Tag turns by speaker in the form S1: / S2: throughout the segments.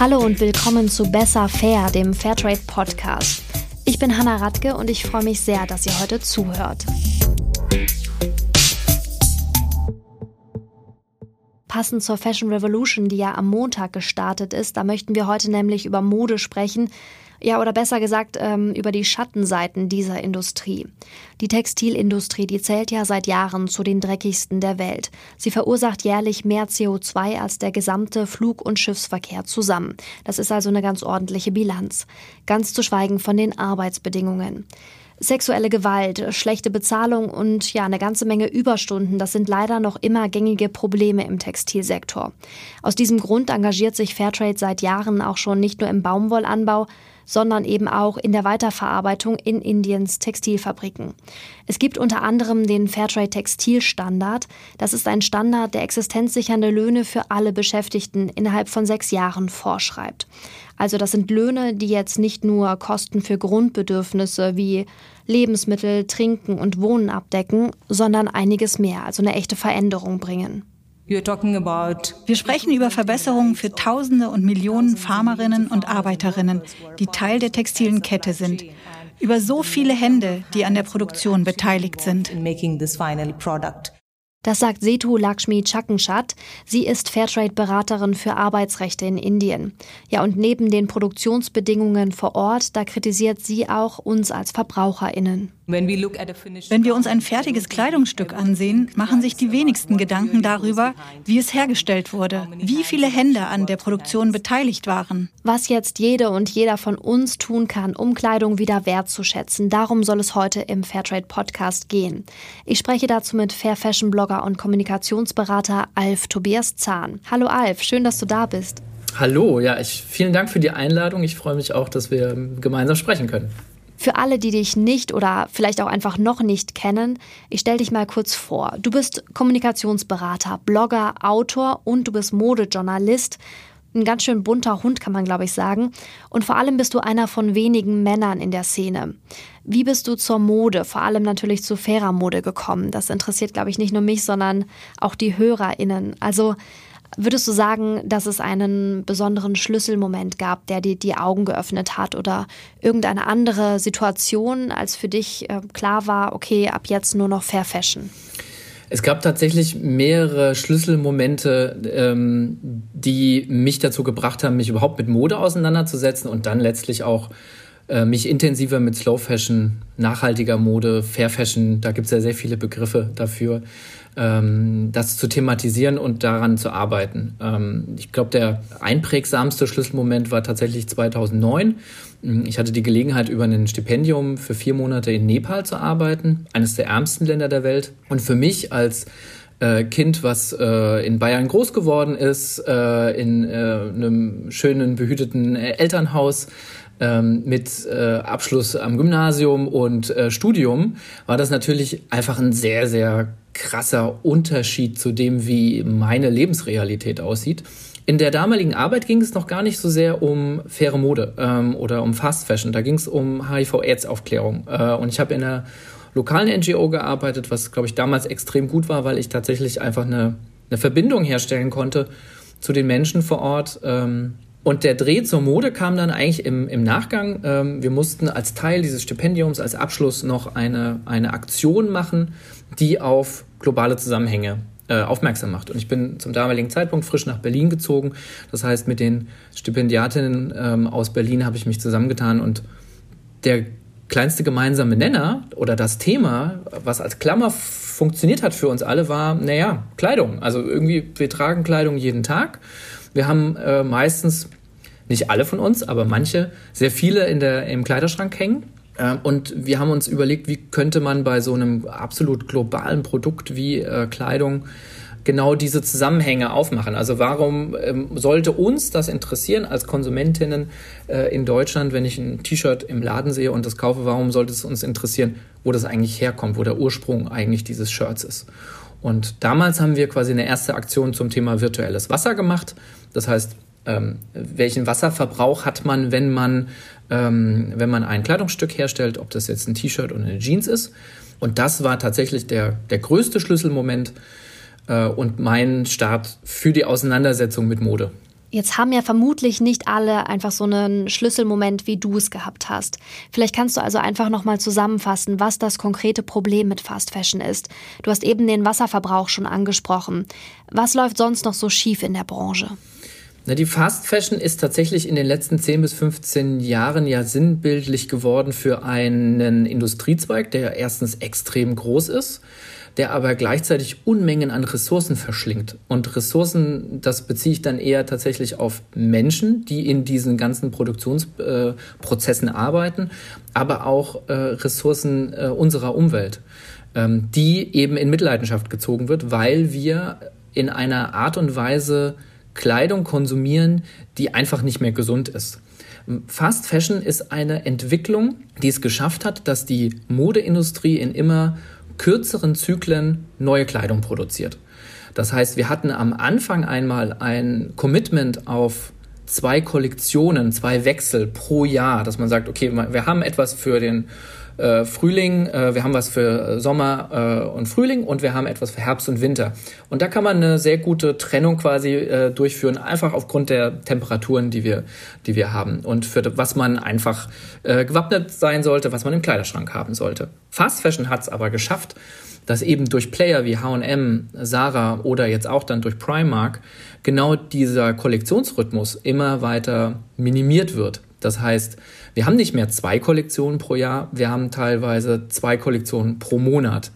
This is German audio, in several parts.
S1: Hallo und willkommen zu Besser Fair, dem Fairtrade Podcast. Ich bin Hanna Radke und ich freue mich sehr, dass ihr heute zuhört. Passend zur Fashion Revolution, die ja am Montag gestartet ist, da möchten wir heute nämlich über Mode sprechen, ja, oder besser gesagt, ähm, über die Schattenseiten dieser Industrie. Die Textilindustrie, die zählt ja seit Jahren zu den dreckigsten der Welt. Sie verursacht jährlich mehr CO2 als der gesamte Flug- und Schiffsverkehr zusammen. Das ist also eine ganz ordentliche Bilanz. Ganz zu schweigen von den Arbeitsbedingungen. Sexuelle Gewalt, schlechte Bezahlung und ja, eine ganze Menge Überstunden, das sind leider noch immer gängige Probleme im Textilsektor. Aus diesem Grund engagiert sich Fairtrade seit Jahren auch schon nicht nur im Baumwollanbau, sondern eben auch in der Weiterverarbeitung in Indiens Textilfabriken. Es gibt unter anderem den Fairtrade Textilstandard. Das ist ein Standard, der existenzsichernde Löhne für alle Beschäftigten innerhalb von sechs Jahren vorschreibt. Also das sind Löhne, die jetzt nicht nur Kosten für Grundbedürfnisse wie Lebensmittel, Trinken und Wohnen abdecken, sondern einiges mehr, also eine echte Veränderung bringen.
S2: Wir sprechen über Verbesserungen für Tausende und Millionen Farmerinnen und Arbeiterinnen, die Teil der textilen Kette sind. Über so viele Hände, die an der Produktion beteiligt sind.
S1: Das sagt Setu Lakshmi Chakanshat. Sie ist Fairtrade-Beraterin für Arbeitsrechte in Indien. Ja, und neben den Produktionsbedingungen vor Ort, da kritisiert sie auch uns als VerbraucherInnen.
S2: Wenn wir uns ein fertiges Kleidungsstück ansehen, machen sich die wenigsten Gedanken darüber, wie es hergestellt wurde, wie viele Hände an der Produktion beteiligt waren.
S1: Was jetzt jede und jeder von uns tun kann, um Kleidung wieder wertzuschätzen, darum soll es heute im Fairtrade Podcast gehen. Ich spreche dazu mit Fair Fashion Blogger und Kommunikationsberater Alf Tobias Zahn. Hallo Alf, schön, dass du da bist.
S3: Hallo, ja, ich, vielen Dank für die Einladung. Ich freue mich auch, dass wir gemeinsam sprechen können.
S1: Für alle, die dich nicht oder vielleicht auch einfach noch nicht kennen, ich stelle dich mal kurz vor. Du bist Kommunikationsberater, Blogger, Autor und du bist Modejournalist. Ein ganz schön bunter Hund, kann man glaube ich sagen. Und vor allem bist du einer von wenigen Männern in der Szene. Wie bist du zur Mode, vor allem natürlich zu fairer Mode gekommen? Das interessiert, glaube ich, nicht nur mich, sondern auch die HörerInnen. Also, Würdest du sagen, dass es einen besonderen Schlüsselmoment gab, der dir die Augen geöffnet hat oder irgendeine andere Situation, als für dich äh, klar war, okay, ab jetzt nur noch Fair Fashion?
S3: Es gab tatsächlich mehrere Schlüsselmomente, ähm, die mich dazu gebracht haben, mich überhaupt mit Mode auseinanderzusetzen und dann letztlich auch äh, mich intensiver mit Slow Fashion, nachhaltiger Mode, Fair Fashion, da gibt es ja sehr viele Begriffe dafür, ähm, das zu thematisieren und daran zu arbeiten. Ähm, ich glaube, der einprägsamste Schlüsselmoment war tatsächlich 2009. Ich hatte die Gelegenheit, über ein Stipendium für vier Monate in Nepal zu arbeiten, eines der ärmsten Länder der Welt. Und für mich als äh, Kind, was äh, in Bayern groß geworden ist, äh, in äh, einem schönen, behüteten äh, Elternhaus, ähm, mit äh, Abschluss am Gymnasium und Studium war das natürlich einfach ein sehr, sehr krasser Unterschied zu dem, wie meine Lebensrealität aussieht. In der damaligen Arbeit ging es noch gar nicht so sehr um faire Mode ähm, oder um Fast Fashion. Da ging es um HIV-AIDS-Aufklärung. Äh, und ich habe in einer lokalen NGO gearbeitet, was, glaube ich, damals extrem gut war, weil ich tatsächlich einfach eine, eine Verbindung herstellen konnte zu den Menschen vor Ort. Ähm, und der Dreh zur Mode kam dann eigentlich im, im Nachgang. Ähm, wir mussten als Teil dieses Stipendiums, als Abschluss noch eine, eine Aktion machen, die auf globale Zusammenhänge äh, aufmerksam macht. Und ich bin zum damaligen Zeitpunkt frisch nach Berlin gezogen. Das heißt, mit den Stipendiatinnen ähm, aus Berlin habe ich mich zusammengetan und der kleinste gemeinsame Nenner oder das Thema, was als Klammer funktioniert hat für uns alle, war, naja, Kleidung. Also irgendwie, wir tragen Kleidung jeden Tag. Wir haben äh, meistens, nicht alle von uns, aber manche, sehr viele in der, im Kleiderschrank hängen. Und wir haben uns überlegt, wie könnte man bei so einem absolut globalen Produkt wie äh, Kleidung genau diese Zusammenhänge aufmachen. Also warum ähm, sollte uns das interessieren als Konsumentinnen äh, in Deutschland, wenn ich ein T-Shirt im Laden sehe und das kaufe, warum sollte es uns interessieren, wo das eigentlich herkommt, wo der Ursprung eigentlich dieses Shirts ist? Und damals haben wir quasi eine erste Aktion zum Thema virtuelles Wasser gemacht. Das heißt, ähm, welchen Wasserverbrauch hat man, wenn man, ähm, wenn man ein Kleidungsstück herstellt, ob das jetzt ein T-Shirt oder eine Jeans ist. Und das war tatsächlich der, der größte Schlüsselmoment äh, und mein Start für die Auseinandersetzung mit Mode.
S1: Jetzt haben ja vermutlich nicht alle einfach so einen Schlüsselmoment, wie du es gehabt hast. Vielleicht kannst du also einfach nochmal zusammenfassen, was das konkrete Problem mit Fast Fashion ist. Du hast eben den Wasserverbrauch schon angesprochen. Was läuft sonst noch so schief in der Branche?
S3: Na, die Fast Fashion ist tatsächlich in den letzten 10 bis 15 Jahren ja sinnbildlich geworden für einen Industriezweig, der erstens extrem groß ist der aber gleichzeitig Unmengen an Ressourcen verschlingt. Und Ressourcen, das beziehe ich dann eher tatsächlich auf Menschen, die in diesen ganzen Produktionsprozessen äh, arbeiten, aber auch äh, Ressourcen äh, unserer Umwelt, ähm, die eben in Mitleidenschaft gezogen wird, weil wir in einer Art und Weise Kleidung konsumieren, die einfach nicht mehr gesund ist. Fast Fashion ist eine Entwicklung, die es geschafft hat, dass die Modeindustrie in immer kürzeren Zyklen neue Kleidung produziert. Das heißt, wir hatten am Anfang einmal ein Commitment auf zwei Kollektionen, zwei Wechsel pro Jahr, dass man sagt, okay, wir haben etwas für den äh, Frühling, äh, wir haben was für Sommer äh, und Frühling und wir haben etwas für Herbst und Winter. Und da kann man eine sehr gute Trennung quasi äh, durchführen, einfach aufgrund der Temperaturen, die wir, die wir haben und für was man einfach äh, gewappnet sein sollte, was man im Kleiderschrank haben sollte. Fast Fashion hat es aber geschafft, dass eben durch Player wie H&M, Zara oder jetzt auch dann durch Primark genau dieser Kollektionsrhythmus immer weiter minimiert wird. Das heißt, wir haben nicht mehr zwei Kollektionen pro Jahr, wir haben teilweise zwei Kollektionen pro Monat.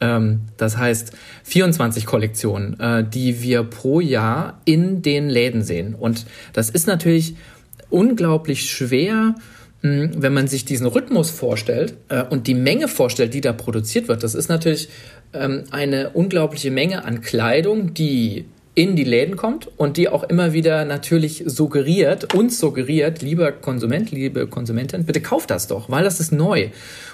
S3: Ähm, das heißt 24 Kollektionen, äh, die wir pro Jahr in den Läden sehen. Und das ist natürlich unglaublich schwer, hm, wenn man sich diesen Rhythmus vorstellt äh, und die Menge vorstellt, die da produziert wird. Das ist natürlich ähm, eine unglaubliche Menge an Kleidung, die in die Läden kommt und die auch immer wieder natürlich suggeriert, uns suggeriert, lieber Konsument, liebe Konsumentin, bitte kauf das doch, weil das ist neu.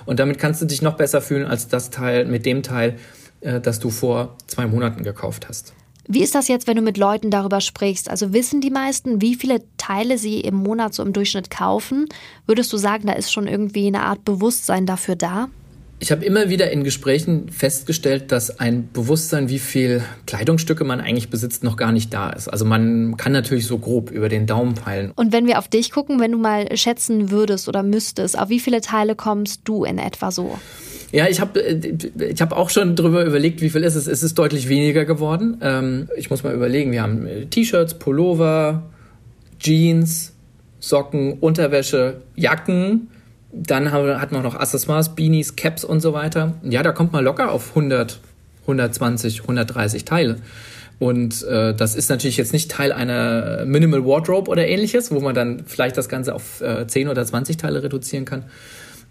S3: Und damit kannst du dich noch besser fühlen als das Teil, mit dem Teil, äh, das du vor zwei Monaten gekauft hast.
S1: Wie ist das jetzt, wenn du mit Leuten darüber sprichst? Also wissen die meisten, wie viele Teile sie im Monat so im Durchschnitt kaufen? Würdest du sagen, da ist schon irgendwie eine Art Bewusstsein dafür da?
S3: Ich habe immer wieder in Gesprächen festgestellt, dass ein Bewusstsein, wie viel Kleidungsstücke man eigentlich besitzt, noch gar nicht da ist. Also man kann natürlich so grob über den Daumen peilen.
S1: Und wenn wir auf dich gucken, wenn du mal schätzen würdest oder müsstest, auf wie viele Teile kommst du in etwa so?
S3: Ja, ich habe äh, ich hab auch schon drüber überlegt, wie viel ist es. Es ist deutlich weniger geworden. Ähm, ich muss mal überlegen, wir haben äh, T-Shirts, Pullover, Jeans, Socken, Unterwäsche, Jacken, dann hat man noch Accessoires, Beanies, Caps und so weiter. Ja, da kommt man locker auf 100, 120, 130 Teile. Und äh, das ist natürlich jetzt nicht Teil einer Minimal Wardrobe oder ähnliches, wo man dann vielleicht das Ganze auf äh, 10 oder 20 Teile reduzieren kann.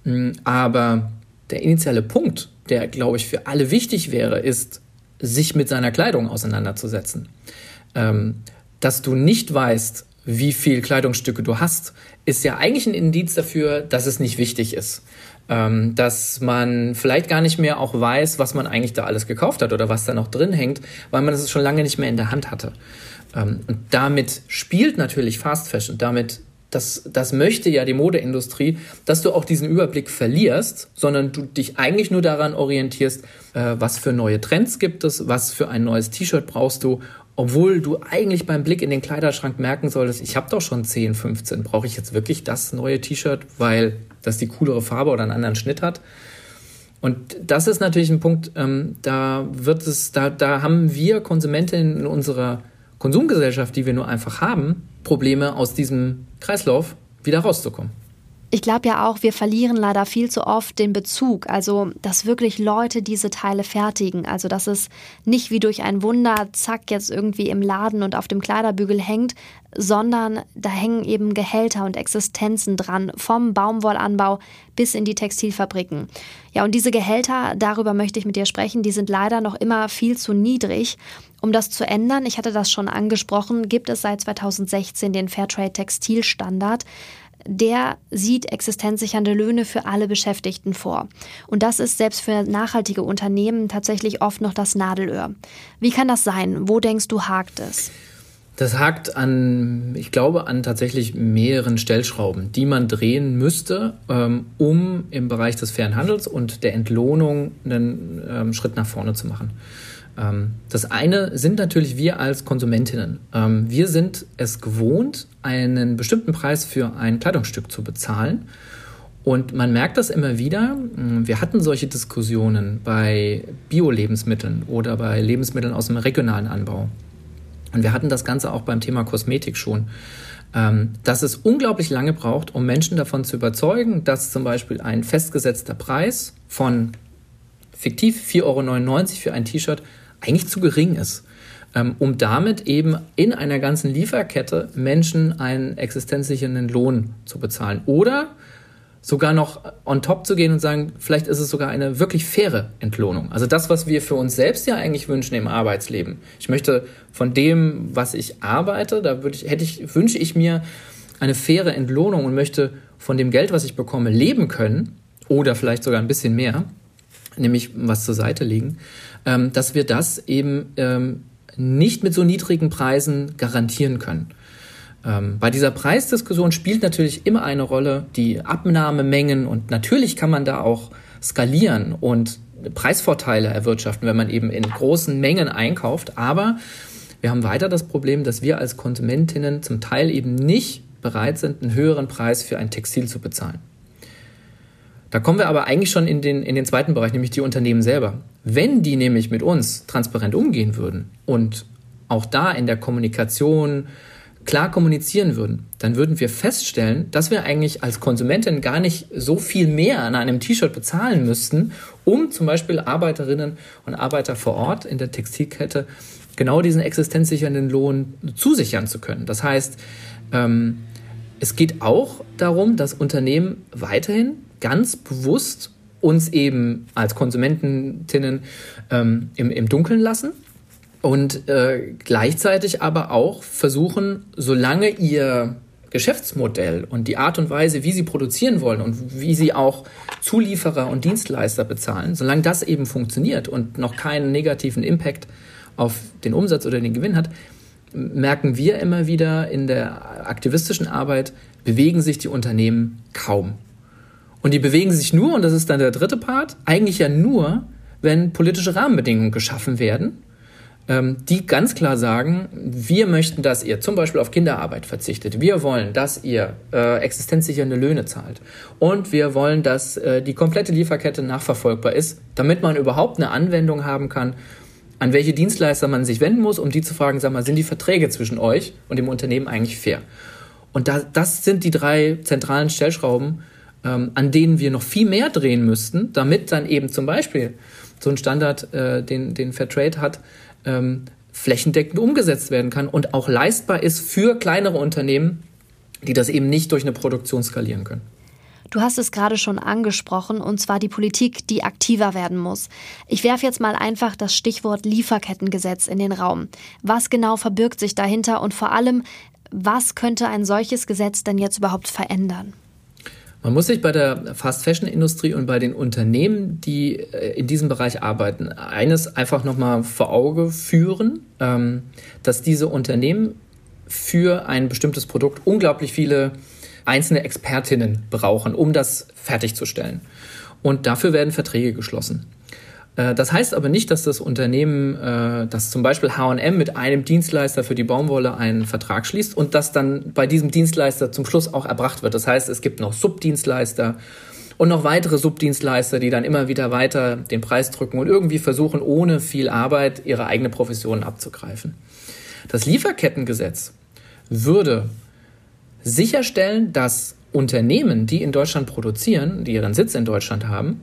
S3: Mm, aber der initiale Punkt, der, glaube ich, für alle wichtig wäre, ist, sich mit seiner Kleidung auseinanderzusetzen. Ähm, dass du nicht weißt, wie viel Kleidungsstücke du hast, ist ja eigentlich ein Indiz dafür, dass es nicht wichtig ist. Ähm, dass man vielleicht gar nicht mehr auch weiß, was man eigentlich da alles gekauft hat oder was da noch drin hängt, weil man es schon lange nicht mehr in der Hand hatte. Ähm, und damit spielt natürlich Fast Fashion, damit das, das möchte ja die Modeindustrie, dass du auch diesen Überblick verlierst, sondern du dich eigentlich nur daran orientierst, äh, was für neue Trends gibt es, was für ein neues T-Shirt brauchst du obwohl du eigentlich beim Blick in den Kleiderschrank merken solltest, ich habe doch schon 10, 15, brauche ich jetzt wirklich das neue T-Shirt, weil das die coolere Farbe oder einen anderen Schnitt hat? Und das ist natürlich ein Punkt, ähm, da wird es, da, da haben wir Konsumentinnen in unserer Konsumgesellschaft, die wir nur einfach haben, Probleme aus diesem Kreislauf wieder rauszukommen.
S1: Ich glaube ja auch, wir verlieren leider viel zu oft den Bezug. Also, dass wirklich Leute diese Teile fertigen. Also, dass es nicht wie durch ein Wunder, zack, jetzt irgendwie im Laden und auf dem Kleiderbügel hängt, sondern da hängen eben Gehälter und Existenzen dran, vom Baumwollanbau bis in die Textilfabriken. Ja, und diese Gehälter, darüber möchte ich mit dir sprechen, die sind leider noch immer viel zu niedrig. Um das zu ändern, ich hatte das schon angesprochen, gibt es seit 2016 den Fairtrade Textilstandard der sieht existenzsichernde Löhne für alle Beschäftigten vor. Und das ist selbst für nachhaltige Unternehmen tatsächlich oft noch das Nadelöhr. Wie kann das sein? Wo denkst du, hakt es?
S3: Das hakt an, ich glaube, an tatsächlich mehreren Stellschrauben, die man drehen müsste, ähm, um im Bereich des fairen Handels und der Entlohnung einen ähm, Schritt nach vorne zu machen. Ähm, das eine sind natürlich wir als Konsumentinnen. Ähm, wir sind es gewohnt, einen bestimmten Preis für ein Kleidungsstück zu bezahlen. Und man merkt das immer wieder. Ähm, wir hatten solche Diskussionen bei Bio-Lebensmitteln oder bei Lebensmitteln aus dem regionalen Anbau. Und wir hatten das Ganze auch beim Thema Kosmetik schon, dass es unglaublich lange braucht, um Menschen davon zu überzeugen, dass zum Beispiel ein festgesetzter Preis von fiktiv 4,99 Euro für ein T-Shirt eigentlich zu gering ist, ähm, um damit eben in einer ganzen Lieferkette Menschen einen existenzsichernden Lohn zu bezahlen. Oder sogar noch on top zu gehen und sagen, vielleicht ist es sogar eine wirklich faire Entlohnung. Also das, was wir für uns selbst ja eigentlich wünschen im Arbeitsleben. Ich möchte von dem, was ich arbeite, da würde ich, hätte ich, wünsche ich mir eine faire Entlohnung und möchte von dem Geld, was ich bekomme, leben können oder vielleicht sogar ein bisschen mehr, nämlich was zur Seite legen ähm, dass wir das eben ähm, nicht mit so niedrigen Preisen garantieren können. Ähm, bei dieser Preisdiskussion spielt natürlich immer eine Rolle die Abnahmemengen und natürlich kann man da auch skalieren und Preisvorteile erwirtschaften, wenn man eben in großen Mengen einkauft. Aber wir haben weiter das Problem, dass wir als Konsumentinnen zum Teil eben nicht bereit sind, einen höheren Preis für ein Textil zu bezahlen. Da kommen wir aber eigentlich schon in den, in den zweiten Bereich, nämlich die Unternehmen selber. Wenn die nämlich mit uns transparent umgehen würden und auch da in der Kommunikation klar kommunizieren würden, dann würden wir feststellen, dass wir eigentlich als Konsumentin gar nicht so viel mehr an einem T-Shirt bezahlen müssten, um zum Beispiel Arbeiterinnen und Arbeiter vor Ort in der Textilkette genau diesen existenzsichernden Lohn zusichern zu können. Das heißt, ähm, es geht auch darum, dass Unternehmen weiterhin ganz bewusst uns eben als Konsumentinnen ähm, im, im Dunkeln lassen und äh, gleichzeitig aber auch versuchen, solange ihr Geschäftsmodell und die Art und Weise, wie sie produzieren wollen und wie sie auch Zulieferer und Dienstleister bezahlen, solange das eben funktioniert und noch keinen negativen Impact auf den Umsatz oder den Gewinn hat, merken wir immer wieder in der aktivistischen Arbeit, bewegen sich die Unternehmen kaum. Und die bewegen sich nur, und das ist dann der dritte Part, eigentlich ja nur, wenn politische Rahmenbedingungen geschaffen werden, ähm, die ganz klar sagen, wir möchten, dass ihr zum Beispiel auf Kinderarbeit verzichtet. Wir wollen, dass ihr äh, existenzsichernde Löhne zahlt. Und wir wollen, dass äh, die komplette Lieferkette nachverfolgbar ist, damit man überhaupt eine Anwendung haben kann, an welche Dienstleister man sich wenden muss, um die zu fragen, sag mal, sind die Verträge zwischen euch und dem Unternehmen eigentlich fair? Und da, das sind die drei zentralen Stellschrauben, ähm, an denen wir noch viel mehr drehen müssten, damit dann eben zum Beispiel so ein Standard, äh, den, den Fairtrade hat, ähm, flächendeckend umgesetzt werden kann und auch leistbar ist für kleinere Unternehmen, die das eben nicht durch eine Produktion skalieren können.
S1: Du hast es gerade schon angesprochen, und zwar die Politik, die aktiver werden muss. Ich werfe jetzt mal einfach das Stichwort Lieferkettengesetz in den Raum. Was genau verbirgt sich dahinter und vor allem, was könnte ein solches Gesetz denn jetzt überhaupt verändern?
S3: Man muss sich bei der Fast-Fashion-Industrie und bei den Unternehmen, die äh, in diesem Bereich arbeiten, eines einfach nochmal vor Auge führen, ähm, dass diese Unternehmen für ein bestimmtes Produkt unglaublich viele einzelne Expertinnen brauchen, um das fertigzustellen. Und dafür werden Verträge geschlossen. Äh, das heißt aber nicht, dass das Unternehmen, äh, dass zum Beispiel HM mit einem Dienstleister für die Baumwolle einen Vertrag schließt und das dann bei diesem Dienstleister zum Schluss auch erbracht wird. Das heißt, es gibt noch Subdienstleister und noch weitere Subdienstleister, die dann immer wieder weiter den Preis drücken und irgendwie versuchen, ohne viel Arbeit ihre eigene Profession abzugreifen. Das Lieferkettengesetz würde sicherstellen, dass Unternehmen, die in Deutschland produzieren, die ihren Sitz in Deutschland haben,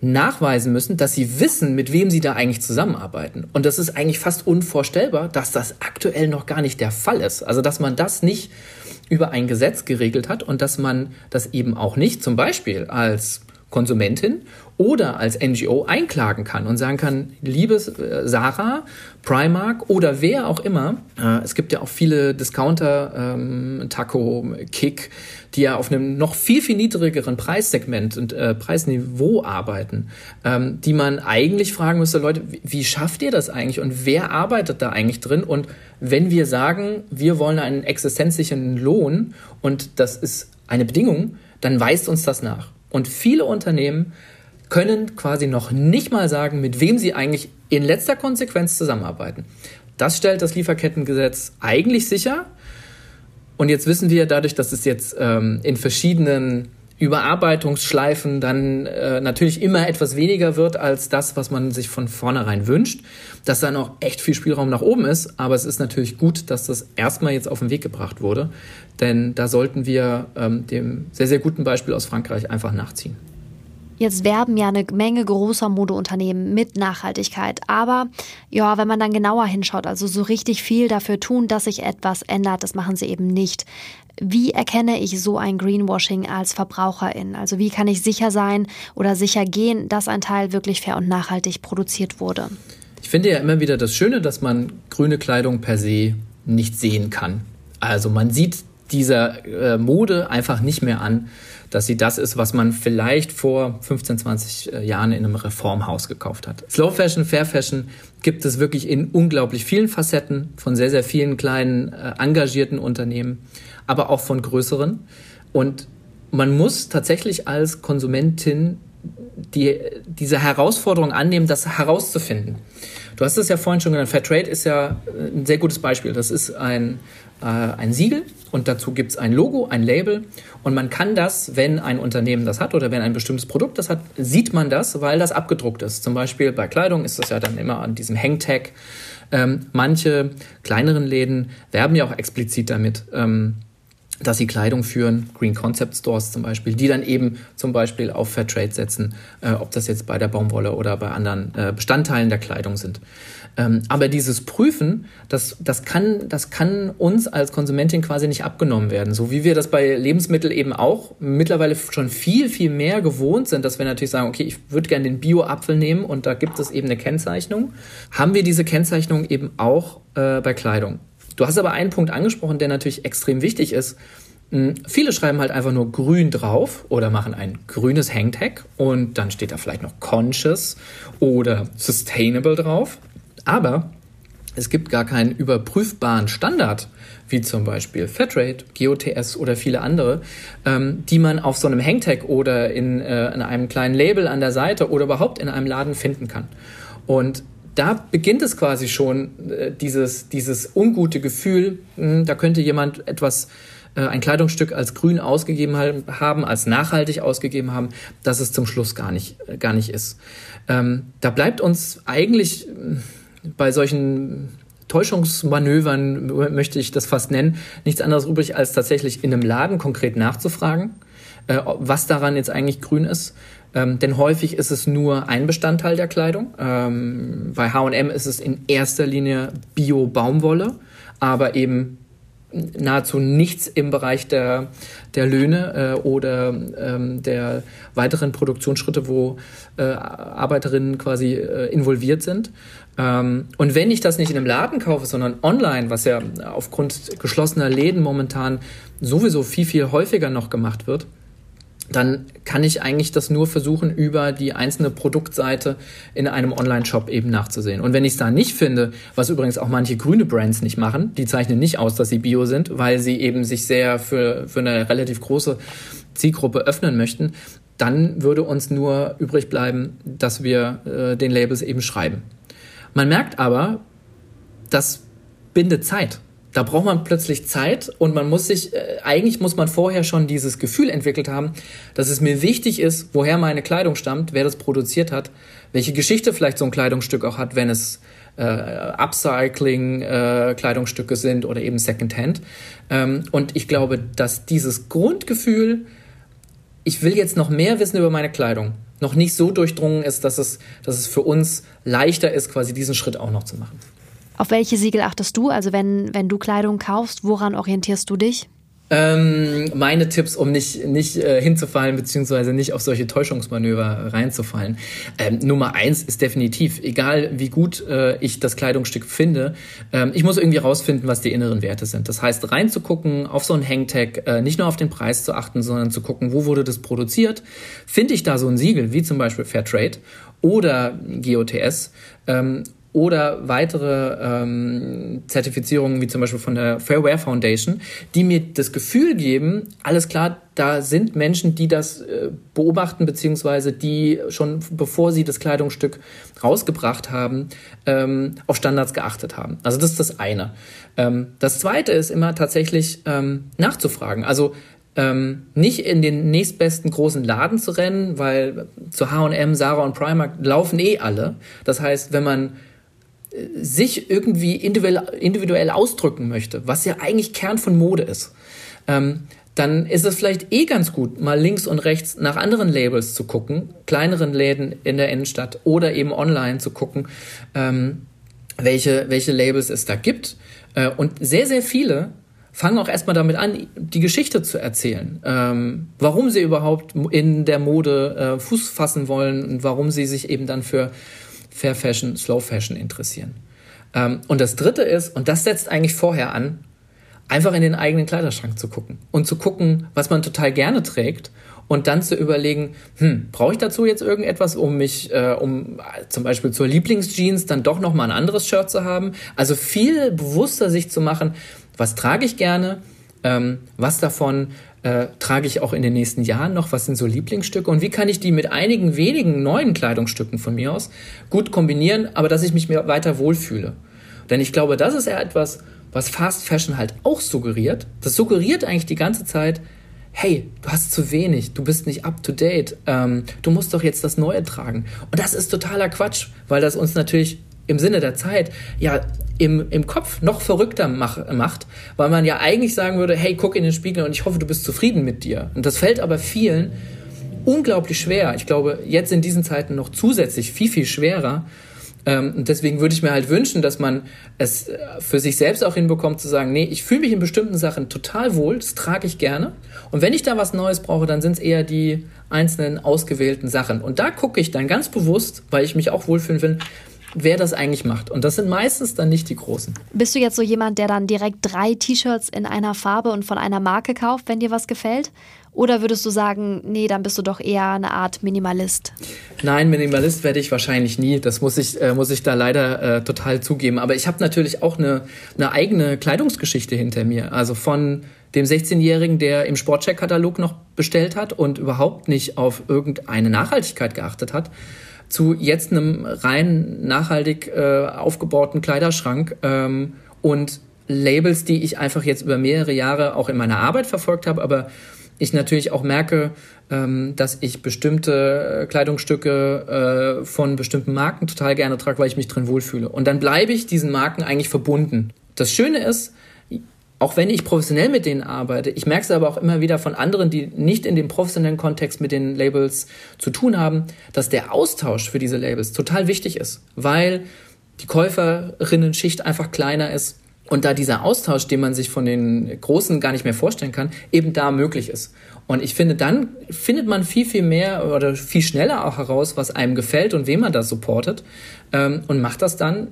S3: nachweisen müssen, dass sie wissen, mit wem sie da eigentlich zusammenarbeiten. Und das ist eigentlich fast unvorstellbar, dass das aktuell noch gar nicht der Fall ist. Also, dass man das nicht über ein Gesetz geregelt hat und dass man das eben auch nicht zum Beispiel als Konsumentin oder als NGO einklagen kann und sagen kann, liebe äh, Sarah, Primark oder wer auch immer, äh, es gibt ja auch viele Discounter, ähm, Taco, Kick, die ja auf einem noch viel, viel niedrigeren Preissegment und äh, Preisniveau arbeiten, ähm, die man eigentlich fragen müsste, Leute, wie, schafft ihr das eigentlich und wer arbeitet da eigentlich drin? Und wenn wir sagen, wir wollen einen existenzsichernden Lohn und das ist eine Bedingung, dann weist uns das nach. Und viele Unternehmen können quasi noch nicht mal sagen, mit wem sie eigentlich in letzter Konsequenz zusammenarbeiten. Das stellt das Lieferkettengesetz eigentlich sicher. Und jetzt wissen wir dadurch, dass es jetzt ähm, in verschiedenen Überarbeitungsschleifen dann äh, natürlich immer etwas weniger wird als das, was man sich von vornherein wünscht, dass dann auch echt viel Spielraum nach oben ist. Aber es ist natürlich gut, dass das erstmal jetzt auf den Weg gebracht wurde, denn da sollten wir ähm, dem sehr, sehr guten Beispiel aus Frankreich einfach nachziehen.
S1: Jetzt werben ja eine Menge großer Modeunternehmen mit Nachhaltigkeit. Aber ja, wenn man dann genauer hinschaut, also so richtig viel dafür tun, dass sich etwas ändert, das machen sie eben nicht. Wie erkenne ich so ein Greenwashing als Verbraucherin? Also wie kann ich sicher sein oder sicher gehen, dass ein Teil wirklich fair und nachhaltig produziert wurde?
S3: Ich finde ja immer wieder das Schöne, dass man grüne Kleidung per se nicht sehen kann. Also man sieht dieser äh, Mode einfach nicht mehr an, dass sie das ist, was man vielleicht vor 15, 20 äh, Jahren in einem Reformhaus gekauft hat. Slow Fashion, Fair Fashion gibt es wirklich in unglaublich vielen Facetten von sehr, sehr vielen kleinen, äh, engagierten Unternehmen aber auch von größeren. Und man muss tatsächlich als Konsumentin die, diese Herausforderung annehmen, das herauszufinden. Du hast es ja vorhin schon genannt, Fairtrade ist ja ein sehr gutes Beispiel. Das ist ein, äh, ein Siegel und dazu gibt es ein Logo, ein Label und man kann das, wenn ein Unternehmen das hat oder wenn ein bestimmtes Produkt das hat, sieht man das, weil das abgedruckt ist. Zum Beispiel bei Kleidung ist das ja dann immer an diesem Hangtag. Ähm, manche kleineren Läden werben ja auch explizit damit. Ähm, dass sie Kleidung führen, Green Concept Stores zum Beispiel, die dann eben zum Beispiel auf Fairtrade setzen, äh, ob das jetzt bei der Baumwolle oder bei anderen äh, Bestandteilen der Kleidung sind. Ähm, aber dieses Prüfen, das, das, kann, das kann uns als Konsumentin quasi nicht abgenommen werden. So wie wir das bei Lebensmitteln eben auch mittlerweile schon viel, viel mehr gewohnt sind, dass wir natürlich sagen, okay, ich würde gerne den Bio-Apfel nehmen und da gibt es eben eine Kennzeichnung, haben wir diese Kennzeichnung eben auch äh, bei Kleidung. Du hast aber einen Punkt angesprochen, der natürlich extrem wichtig ist. Hm, viele schreiben halt einfach nur grün drauf oder machen ein grünes Hangtag und dann steht da vielleicht noch conscious oder sustainable drauf. Aber es gibt gar keinen überprüfbaren Standard, wie zum Beispiel Fairtrade, GOTS oder viele andere, ähm, die man auf so einem Hangtag oder in, äh, in einem kleinen Label an der Seite oder überhaupt in einem Laden finden kann. Und da beginnt es quasi schon, äh, dieses, dieses ungute Gefühl, hm, da könnte jemand etwas, äh, ein Kleidungsstück als grün ausgegeben haben, als nachhaltig ausgegeben haben, dass es zum Schluss gar nicht, äh, gar nicht ist. Ähm, da bleibt uns eigentlich äh, bei solchen Täuschungsmanövern, möchte ich das fast nennen, nichts anderes übrig, als tatsächlich in einem Laden konkret nachzufragen, was daran jetzt eigentlich grün ist ähm, denn häufig ist es nur ein Bestandteil der Kleidung. Ähm, bei HM ist es in erster Linie Bio-Baumwolle, aber eben nahezu nichts im Bereich der, der Löhne äh, oder ähm, der weiteren Produktionsschritte, wo äh, Arbeiterinnen quasi äh, involviert sind. Ähm, und wenn ich das nicht in einem Laden kaufe, sondern online, was ja aufgrund geschlossener Läden momentan sowieso viel, viel häufiger noch gemacht wird, dann kann ich eigentlich das nur versuchen, über die einzelne Produktseite in einem Online-Shop eben nachzusehen. Und wenn ich es da nicht finde, was übrigens auch manche grüne Brands nicht machen, die zeichnen nicht aus, dass sie bio sind, weil sie eben sich sehr für, für eine relativ große Zielgruppe öffnen möchten, dann würde uns nur übrig bleiben, dass wir äh, den Labels eben schreiben. Man merkt aber, das bindet Zeit. Da braucht man plötzlich Zeit und man muss sich, äh, eigentlich muss man vorher schon dieses Gefühl entwickelt haben, dass es mir wichtig ist, woher meine Kleidung stammt, wer das produziert hat, welche Geschichte vielleicht so ein Kleidungsstück auch hat, wenn es äh, Upcycling-Kleidungsstücke äh, sind oder eben Secondhand. Ähm, und ich glaube, dass dieses Grundgefühl, ich will jetzt noch mehr wissen über meine Kleidung, noch nicht so durchdrungen ist, dass es, dass es für uns leichter ist, quasi diesen Schritt auch noch zu machen.
S1: Auf welche Siegel achtest du? Also wenn, wenn du Kleidung kaufst, woran orientierst du dich?
S3: Ähm, meine Tipps, um nicht, nicht äh, hinzufallen, beziehungsweise nicht auf solche Täuschungsmanöver reinzufallen. Ähm, Nummer eins ist definitiv, egal wie gut äh, ich das Kleidungsstück finde, ähm, ich muss irgendwie rausfinden, was die inneren Werte sind. Das heißt, reinzugucken, auf so ein Hangtag, äh, nicht nur auf den Preis zu achten, sondern zu gucken, wo wurde das produziert. Finde ich da so ein Siegel, wie zum Beispiel Fairtrade oder GOTS, ähm, oder weitere ähm, Zertifizierungen, wie zum Beispiel von der Fairware Foundation, die mir das Gefühl geben, alles klar, da sind Menschen, die das äh, beobachten, beziehungsweise die schon bevor sie das Kleidungsstück rausgebracht haben, ähm, auf Standards geachtet haben. Also das ist das eine. Ähm, das zweite ist immer tatsächlich ähm, nachzufragen. Also ähm, nicht in den nächstbesten großen Laden zu rennen, weil zu H&M, Sarah und Primark laufen eh alle. Das heißt, wenn man sich irgendwie individuell, ausdrücken möchte, was ja eigentlich Kern von Mode ist, ähm, dann ist es vielleicht eh ganz gut, mal links und rechts nach anderen Labels zu gucken, kleineren Läden in der Innenstadt oder eben online zu gucken, ähm, welche, welche Labels es da gibt. Äh, und sehr, sehr viele fangen auch erstmal damit an, die Geschichte zu erzählen, ähm, warum sie überhaupt in der Mode äh, Fuß fassen wollen und warum sie sich eben dann für Fair Fashion, Slow Fashion interessieren. Ähm, und das Dritte ist, und das setzt eigentlich vorher an, einfach in den eigenen Kleiderschrank zu gucken und zu gucken, was man total gerne trägt und dann zu überlegen, hm, brauche ich dazu jetzt irgendetwas, um mich, äh, um äh, zum Beispiel zur Lieblingsjeans dann doch noch mal ein anderes Shirt zu haben? Also viel bewusster sich zu machen, was trage ich gerne, ähm, was davon äh, trage ich auch in den nächsten Jahren noch, was sind so Lieblingsstücke und wie kann ich die mit einigen wenigen neuen Kleidungsstücken von mir aus gut kombinieren, aber dass ich mich weiter wohlfühle. Denn ich glaube, das ist ja etwas, was Fast Fashion halt auch suggeriert. Das suggeriert eigentlich die ganze Zeit, hey, du hast zu wenig, du bist nicht up to date, ähm, du musst doch jetzt das Neue tragen. Und das ist totaler Quatsch, weil das uns natürlich im Sinne der Zeit ja im, im Kopf noch verrückter mach, macht, weil man ja eigentlich sagen würde, hey, guck in den Spiegel und ich hoffe, du bist zufrieden mit dir. Und das fällt aber vielen unglaublich schwer. Ich glaube, jetzt in diesen Zeiten noch zusätzlich viel, viel schwerer. Ähm, und deswegen würde ich mir halt wünschen, dass man es für sich selbst auch hinbekommt, zu sagen, nee, ich fühle mich in bestimmten Sachen total wohl, das trage ich gerne. Und wenn ich da was Neues brauche, dann sind es eher die einzelnen ausgewählten Sachen. Und da gucke ich dann ganz bewusst, weil ich mich auch wohlfühlen will, wer das eigentlich macht. Und das sind meistens dann nicht die Großen.
S1: Bist du jetzt so jemand, der dann direkt drei T-Shirts in einer Farbe und von einer Marke kauft, wenn dir was gefällt? Oder würdest du sagen, nee, dann bist du doch eher eine Art Minimalist?
S3: Nein, Minimalist werde ich wahrscheinlich nie. Das muss ich, äh, muss ich da leider äh, total zugeben. Aber ich habe natürlich auch eine, eine eigene Kleidungsgeschichte hinter mir. Also von dem 16-Jährigen, der im Sportcheck-Katalog noch bestellt hat und überhaupt nicht auf irgendeine Nachhaltigkeit geachtet hat, zu jetzt einem rein nachhaltig äh, aufgebauten Kleiderschrank ähm, und Labels, die ich einfach jetzt über mehrere Jahre auch in meiner Arbeit verfolgt habe, aber ich natürlich auch merke, ähm, dass ich bestimmte Kleidungsstücke äh, von bestimmten Marken total gerne trage, weil ich mich drin wohlfühle. Und dann bleibe ich diesen Marken eigentlich verbunden. Das Schöne ist, auch wenn ich professionell mit denen arbeite, ich merke es aber auch immer wieder von anderen, die nicht in dem professionellen Kontext mit den Labels zu tun haben, dass der Austausch für diese Labels total wichtig ist, weil die Käuferinnen-Schicht einfach kleiner ist und da dieser Austausch, den man sich von den Großen gar nicht mehr vorstellen kann, eben da möglich ist. Und ich finde, dann findet man viel, viel mehr oder viel schneller auch heraus, was einem gefällt und wem man da supportet ähm, und macht das dann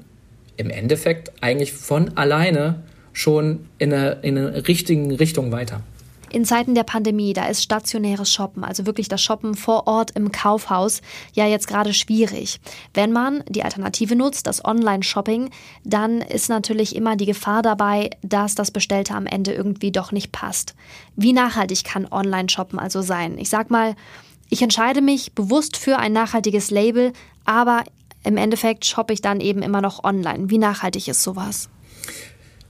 S3: im Endeffekt eigentlich von alleine schon in einer, in einer richtigen Richtung weiter.
S1: In Zeiten der Pandemie, da ist stationäres Shoppen, also wirklich das Shoppen vor Ort im Kaufhaus, ja jetzt gerade schwierig. Wenn man die Alternative nutzt, das Online-Shopping, dann ist natürlich immer die Gefahr dabei, dass das Bestellte am Ende irgendwie doch nicht passt. Wie nachhaltig kann Online-Shoppen also sein? Ich sag mal, ich entscheide mich bewusst für ein nachhaltiges Label, aber im Endeffekt shoppe ich dann eben immer noch online. Wie nachhaltig ist sowas?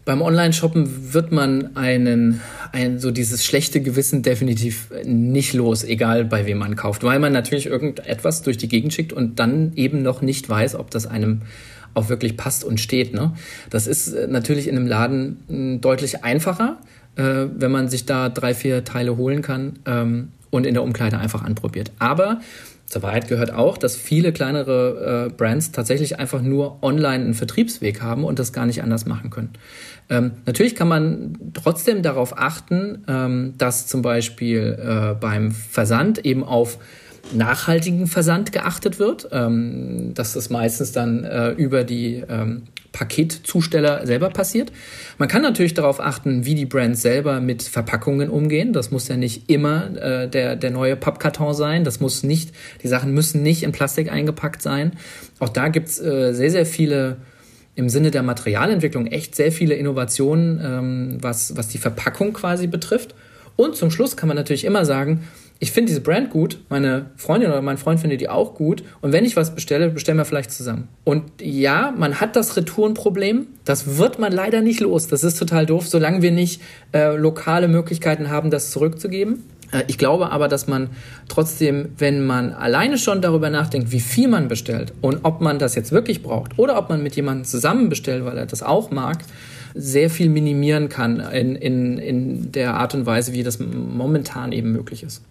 S3: Beim Online-Shoppen wird man einen, ein, so dieses schlechte Gewissen definitiv nicht los, egal bei wem man kauft, weil man natürlich irgendetwas durch die Gegend schickt und dann eben noch nicht weiß, ob das einem auch wirklich passt und steht. Ne? Das ist äh, natürlich in einem Laden hm, deutlich einfacher, äh, wenn man sich da drei, vier Teile holen kann ähm, und in der Umkleide einfach anprobiert. Aber zur Wahrheit gehört auch, dass viele kleinere äh, Brands tatsächlich einfach nur online einen Vertriebsweg haben und das gar nicht anders machen können. Ähm, natürlich kann man trotzdem darauf achten, ähm, dass zum Beispiel äh, beim Versand eben auf nachhaltigen Versand geachtet wird, ähm, dass das meistens dann äh, über die ähm, Paketzusteller selber passiert. Man kann natürlich darauf achten, wie die Brands selber mit Verpackungen umgehen. Das muss ja nicht immer äh, der, der neue Pappkarton sein. Das muss nicht, die Sachen müssen nicht in Plastik eingepackt sein. Auch da gibt's äh, sehr, sehr viele im Sinne der Materialentwicklung echt sehr viele Innovationen, ähm, was, was die Verpackung quasi betrifft. Und zum Schluss kann man natürlich immer sagen, ich finde diese Brand gut, meine Freundin oder mein Freund findet die auch gut und wenn ich was bestelle, bestellen wir vielleicht zusammen. Und ja, man hat das Retourenproblem, das wird man leider nicht los, das ist total doof, solange wir nicht äh, lokale Möglichkeiten haben, das zurückzugeben. Äh, ich glaube aber, dass man trotzdem, wenn man alleine schon darüber nachdenkt, wie viel man bestellt und ob man das jetzt wirklich braucht oder ob man mit jemandem zusammen bestellt, weil er das auch mag, sehr viel minimieren kann in, in, in der Art und Weise, wie das momentan eben möglich ist.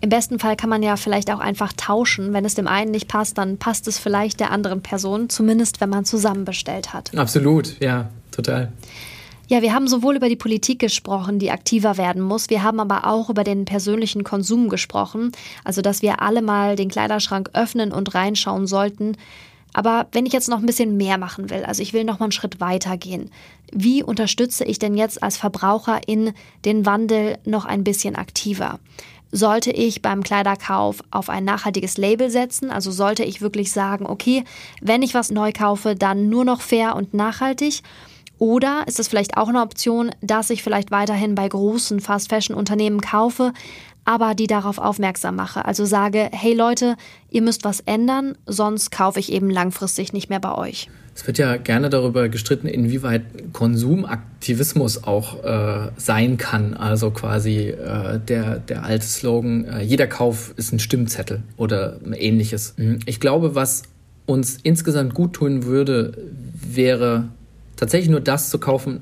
S1: Im besten Fall kann man ja vielleicht auch einfach tauschen. Wenn es dem einen nicht passt, dann passt es vielleicht der anderen Person, zumindest wenn man zusammen bestellt hat.
S3: Absolut, ja, total.
S1: Ja, wir haben sowohl über die Politik gesprochen, die aktiver werden muss, wir haben aber auch über den persönlichen Konsum gesprochen, also dass wir alle mal den Kleiderschrank öffnen und reinschauen sollten. Aber wenn ich jetzt noch ein bisschen mehr machen will, also ich will noch mal einen Schritt weiter gehen, wie unterstütze ich denn jetzt als Verbraucher in den Wandel noch ein bisschen aktiver? Sollte ich beim Kleiderkauf auf ein nachhaltiges Label setzen? Also sollte ich wirklich sagen, okay, wenn ich was neu kaufe, dann nur noch fair und nachhaltig? Oder ist es vielleicht auch eine Option, dass ich vielleicht weiterhin bei großen Fast-Fashion-Unternehmen kaufe, aber die darauf aufmerksam mache. Also sage, hey Leute, ihr müsst was ändern, sonst kaufe ich eben langfristig nicht mehr bei euch.
S3: Es wird ja gerne darüber gestritten, inwieweit Konsumaktivismus auch äh, sein kann. Also quasi äh, der, der alte Slogan, äh, jeder Kauf ist ein Stimmzettel oder ähnliches. Ich glaube, was uns insgesamt gut tun würde, wäre tatsächlich nur das zu kaufen,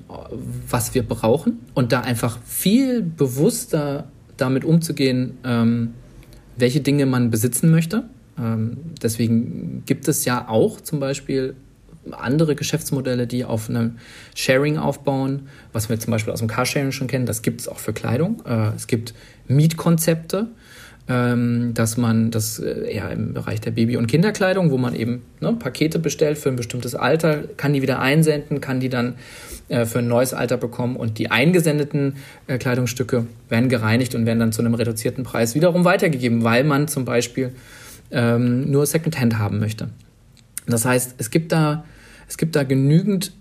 S3: was wir brauchen und da einfach viel bewusster damit umzugehen, ähm, welche Dinge man besitzen möchte. Ähm, deswegen gibt es ja auch zum Beispiel andere Geschäftsmodelle, die auf einem Sharing aufbauen, was wir zum Beispiel aus dem Carsharing schon kennen, das gibt es auch für Kleidung. Äh, es gibt Mietkonzepte, ähm, dass man das äh, eher im Bereich der Baby- und Kinderkleidung, wo man eben ne, Pakete bestellt für ein bestimmtes Alter, kann die wieder einsenden, kann die dann äh, für ein neues Alter bekommen und die eingesendeten äh, Kleidungsstücke werden gereinigt und werden dann zu einem reduzierten Preis wiederum weitergegeben, weil man zum Beispiel ähm, nur Secondhand haben möchte. Das heißt, es gibt da, es gibt da genügend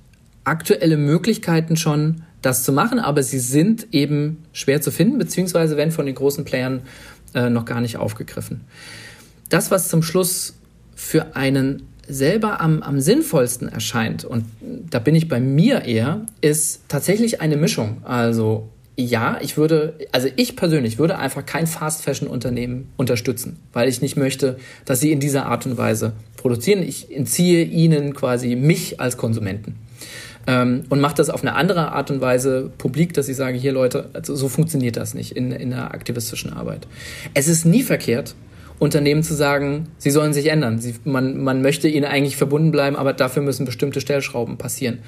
S3: aktuelle Möglichkeiten schon, das zu machen, aber sie sind eben schwer zu finden, beziehungsweise werden von den großen Playern äh, noch gar nicht aufgegriffen. Das, was zum Schluss für einen selber am, am sinnvollsten erscheint, und da bin ich bei mir eher, ist tatsächlich eine Mischung. Also ja, ich würde, also ich persönlich würde einfach kein Fast Fashion Unternehmen unterstützen, weil ich nicht möchte, dass sie in dieser Art und Weise produzieren. Ich entziehe ihnen quasi mich als Konsumenten ähm, und mache das auf eine andere Art und Weise publik, dass ich sage, hier Leute, also so funktioniert das nicht in, in der aktivistischen Arbeit. Es ist nie verkehrt, Unternehmen zu sagen, sie sollen sich ändern. Sie, man, man möchte ihnen eigentlich verbunden bleiben, aber dafür müssen bestimmte Stellschrauben passieren.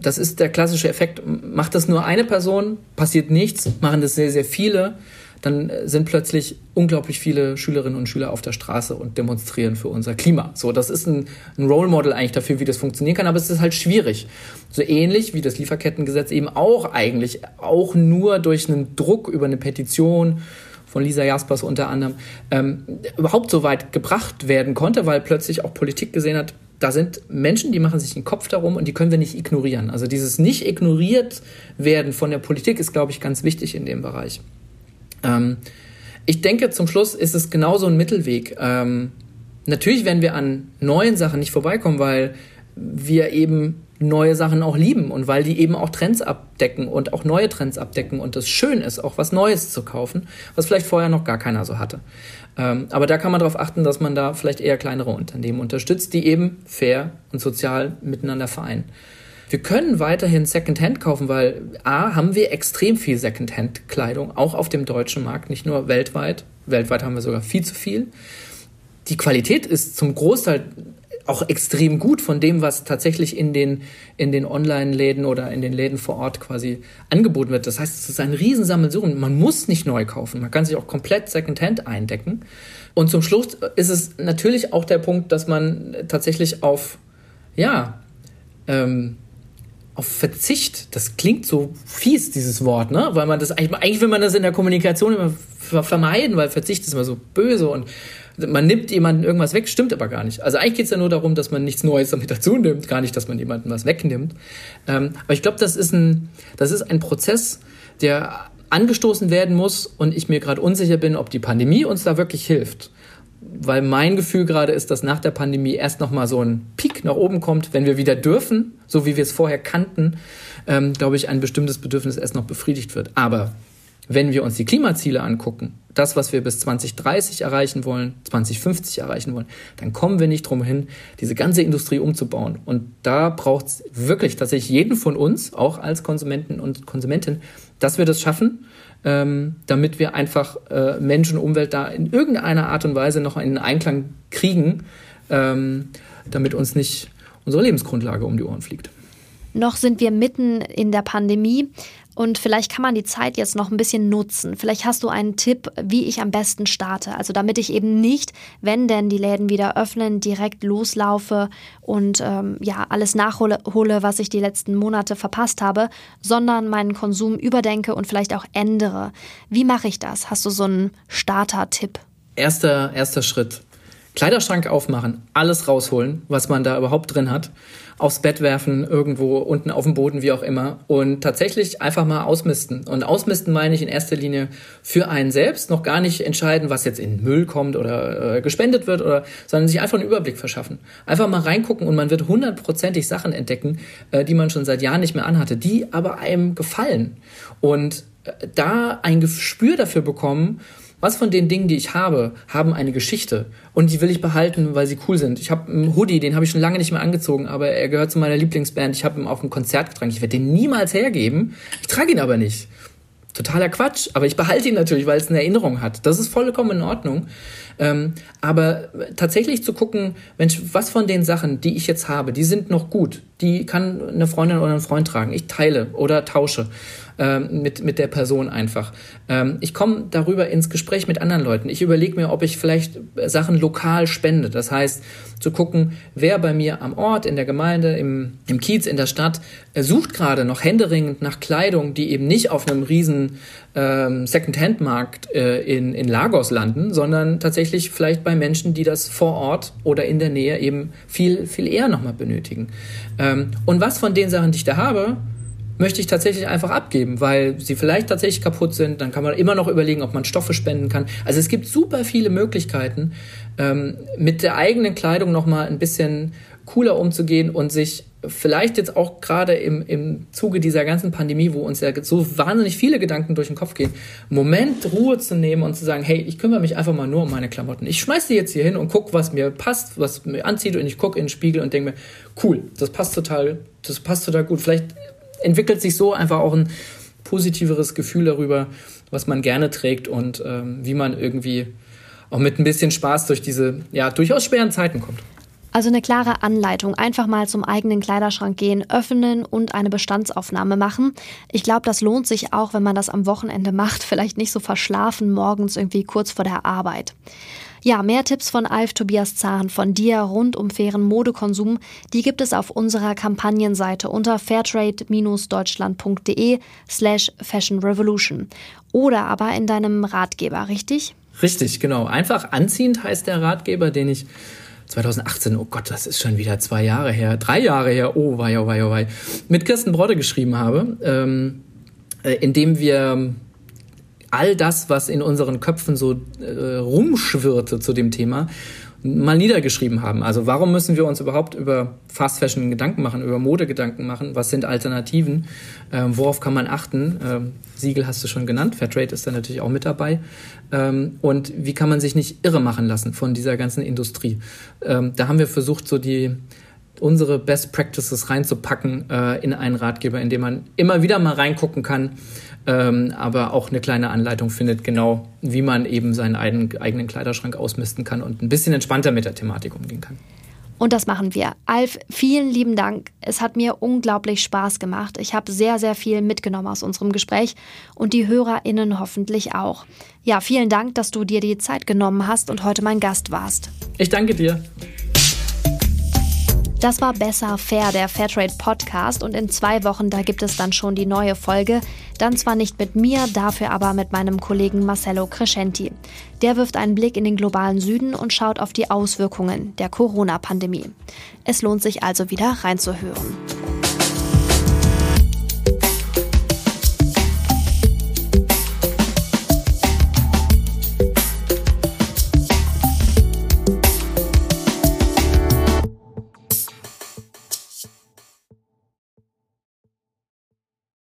S3: Das ist der klassische Effekt. Macht das nur eine Person, passiert nichts, machen das sehr, sehr viele dann sind plötzlich unglaublich viele Schülerinnen und Schüler auf der Straße und demonstrieren für unser Klima. So, das ist ein, ein Role Model eigentlich dafür, wie das funktionieren kann, aber es ist halt schwierig. So ähnlich wie das Lieferkettengesetz eben auch eigentlich, auch nur durch einen Druck über eine Petition von Lisa Jaspers unter anderem, ähm, überhaupt so weit gebracht werden konnte, weil plötzlich auch Politik gesehen hat, da sind Menschen, die machen sich den Kopf darum und die können wir nicht ignorieren. Also dieses nicht ignoriert werden von der Politik ist, glaube ich, ganz wichtig in dem Bereich. Ähm, ich denke, zum Schluss ist es genauso ein Mittelweg. Ähm, natürlich werden wir an neuen Sachen nicht vorbeikommen, weil wir eben neue Sachen auch lieben und weil die eben auch Trends abdecken und auch neue Trends abdecken und es schön ist, auch was Neues zu kaufen, was vielleicht vorher noch gar keiner so hatte. Ähm, aber da kann man darauf achten, dass man da vielleicht eher kleinere Unternehmen unterstützt, die eben fair und sozial miteinander vereinen. Wir können weiterhin Secondhand kaufen, weil A, haben wir extrem viel Secondhand-Kleidung, auch auf dem deutschen Markt, nicht nur weltweit. Weltweit haben wir sogar viel zu viel. Die Qualität ist zum Großteil auch extrem gut von dem, was tatsächlich in den, in den Online-Läden oder in den Läden vor Ort quasi angeboten wird. Das heißt, es ist ein Riesensammelsurium. Man muss nicht neu kaufen. Man kann sich auch komplett Secondhand eindecken. Und zum Schluss ist es natürlich auch der Punkt, dass man tatsächlich auf, ja, ähm, auf Verzicht. Das klingt so fies, dieses Wort, ne? Weil man das eigentlich, eigentlich will man das in der Kommunikation immer vermeiden, weil Verzicht ist immer so böse und man nimmt jemanden irgendwas weg, stimmt aber gar nicht. Also eigentlich geht es ja nur darum, dass man nichts Neues damit dazu nimmt, gar nicht, dass man jemanden was wegnimmt. Ähm, aber ich glaube, das ist ein, das ist ein Prozess, der angestoßen werden muss und ich mir gerade unsicher bin, ob die Pandemie uns da wirklich hilft weil mein Gefühl gerade ist, dass nach der Pandemie erst noch mal so ein Peak nach oben kommt, wenn wir wieder dürfen, so wie wir es vorher kannten, ähm, glaube ich, ein bestimmtes Bedürfnis erst noch befriedigt wird. Aber wenn wir uns die Klimaziele angucken, das, was wir bis 2030 erreichen wollen, 2050 erreichen wollen, dann kommen wir nicht drum hin, diese ganze Industrie umzubauen. Und da braucht es wirklich tatsächlich jeden von uns, auch als Konsumenten und Konsumentin, dass wir das schaffen ähm, damit wir einfach äh, Mensch und Umwelt da in irgendeiner Art und Weise noch in Einklang kriegen, ähm, damit uns nicht unsere Lebensgrundlage um die Ohren fliegt.
S1: Noch sind wir mitten in der Pandemie. Und vielleicht kann man die Zeit jetzt noch ein bisschen nutzen. Vielleicht hast du einen Tipp, wie ich am besten starte. Also damit ich eben nicht, wenn denn die Läden wieder öffnen, direkt loslaufe und ähm, ja alles nachhole, hole, was ich die letzten Monate verpasst habe, sondern meinen Konsum überdenke und vielleicht auch ändere. Wie mache ich das? Hast du so einen Starter-Tipp?
S3: Erster, erster Schritt. Kleiderschrank aufmachen, alles rausholen, was man da überhaupt drin hat aufs Bett werfen, irgendwo unten auf dem Boden, wie auch immer. Und tatsächlich einfach mal ausmisten. Und ausmisten meine ich in erster Linie für einen selbst, noch gar nicht entscheiden, was jetzt in Müll kommt oder äh, gespendet wird, oder, sondern sich einfach einen Überblick verschaffen. Einfach mal reingucken und man wird hundertprozentig Sachen entdecken, äh, die man schon seit Jahren nicht mehr anhatte, die aber einem gefallen. Und äh, da ein Gespür dafür bekommen, was von den Dingen, die ich habe, haben eine Geschichte und die will ich behalten, weil sie cool sind. Ich habe einen Hoodie, den habe ich schon lange nicht mehr angezogen, aber er gehört zu meiner Lieblingsband. Ich habe ihn auf ein Konzert getragen. Ich werde den niemals hergeben. Ich trage ihn aber nicht. Totaler Quatsch, aber ich behalte ihn natürlich, weil es eine Erinnerung hat. Das ist vollkommen in Ordnung. Ähm, aber tatsächlich zu gucken, Mensch, was von den Sachen, die ich jetzt habe, die sind noch gut. Die kann eine Freundin oder ein Freund tragen. Ich teile oder tausche ähm, mit, mit der Person einfach. Ähm, ich komme darüber ins Gespräch mit anderen Leuten. Ich überlege mir, ob ich vielleicht Sachen lokal spende. Das heißt, zu gucken, wer bei mir am Ort, in der Gemeinde, im, im Kiez, in der Stadt äh, sucht gerade noch händeringend nach Kleidung, die eben nicht auf einem riesen ähm, Second-Hand-Markt äh, in, in Lagos landen, sondern tatsächlich vielleicht bei Menschen, die das vor Ort oder in der Nähe eben viel, viel eher nochmal benötigen. Ähm, und was von den Sachen, die ich da habe, möchte ich tatsächlich einfach abgeben, weil sie vielleicht tatsächlich kaputt sind. Dann kann man immer noch überlegen, ob man Stoffe spenden kann. Also es gibt super viele Möglichkeiten, ähm, mit der eigenen Kleidung nochmal ein bisschen cooler umzugehen und sich vielleicht jetzt auch gerade im, im Zuge dieser ganzen Pandemie, wo uns ja so wahnsinnig viele Gedanken durch den Kopf gehen, Moment Ruhe zu nehmen und zu sagen, hey, ich kümmere mich einfach mal nur um meine Klamotten. Ich schmeiß die jetzt hier hin und guck, was mir passt, was mir anzieht und ich gucke in den Spiegel und denke mir, cool, das passt total, das passt total gut. Vielleicht entwickelt sich so einfach auch ein positiveres Gefühl darüber, was man gerne trägt und ähm, wie man irgendwie auch mit ein bisschen Spaß durch diese ja durchaus schweren Zeiten kommt.
S1: Also eine klare Anleitung. Einfach mal zum eigenen Kleiderschrank gehen, öffnen und eine Bestandsaufnahme machen. Ich glaube, das lohnt sich auch, wenn man das am Wochenende macht. Vielleicht nicht so verschlafen morgens irgendwie kurz vor der Arbeit. Ja, mehr Tipps von Alf Tobias Zahn von dir rund um fairen Modekonsum, die gibt es auf unserer Kampagnenseite unter fairtrade-deutschland.de slash Fashion Revolution. Oder aber in deinem Ratgeber, richtig?
S3: Richtig, genau. Einfach anziehend heißt der Ratgeber, den ich 2018, oh Gott, das ist schon wieder zwei Jahre her, drei Jahre her, oh wei, oh wei, oh wei, mit Kirsten Brodde geschrieben habe, ähm, äh, in dem wir all das, was in unseren Köpfen so äh, rumschwirrte zu dem Thema, mal niedergeschrieben haben. Also warum müssen wir uns überhaupt über Fast Fashion Gedanken machen, über Mode Gedanken machen? Was sind Alternativen? Ähm, worauf kann man achten? Ähm, Siegel hast du schon genannt, Fairtrade ist da natürlich auch mit dabei. Ähm, und wie kann man sich nicht irre machen lassen von dieser ganzen Industrie? Ähm, da haben wir versucht, so die unsere Best Practices reinzupacken äh, in einen Ratgeber, in dem man immer wieder mal reingucken kann, ähm, aber auch eine kleine Anleitung findet, genau wie man eben seinen eigenen Kleiderschrank ausmisten kann und ein bisschen entspannter mit der Thematik umgehen kann.
S1: Und das machen wir. Alf, vielen lieben Dank. Es hat mir unglaublich Spaß gemacht. Ich habe sehr, sehr viel mitgenommen aus unserem Gespräch und die HörerInnen hoffentlich auch. Ja, vielen Dank, dass du dir die Zeit genommen hast und heute mein Gast warst.
S3: Ich danke dir.
S1: Das war Besser Fair, der Fairtrade Podcast. Und in zwei Wochen, da gibt es dann schon die neue Folge. Dann zwar nicht mit mir, dafür aber mit meinem Kollegen Marcello Crescenti. Der wirft einen Blick in den globalen Süden und schaut auf die Auswirkungen der Corona-Pandemie. Es lohnt sich also wieder reinzuhören.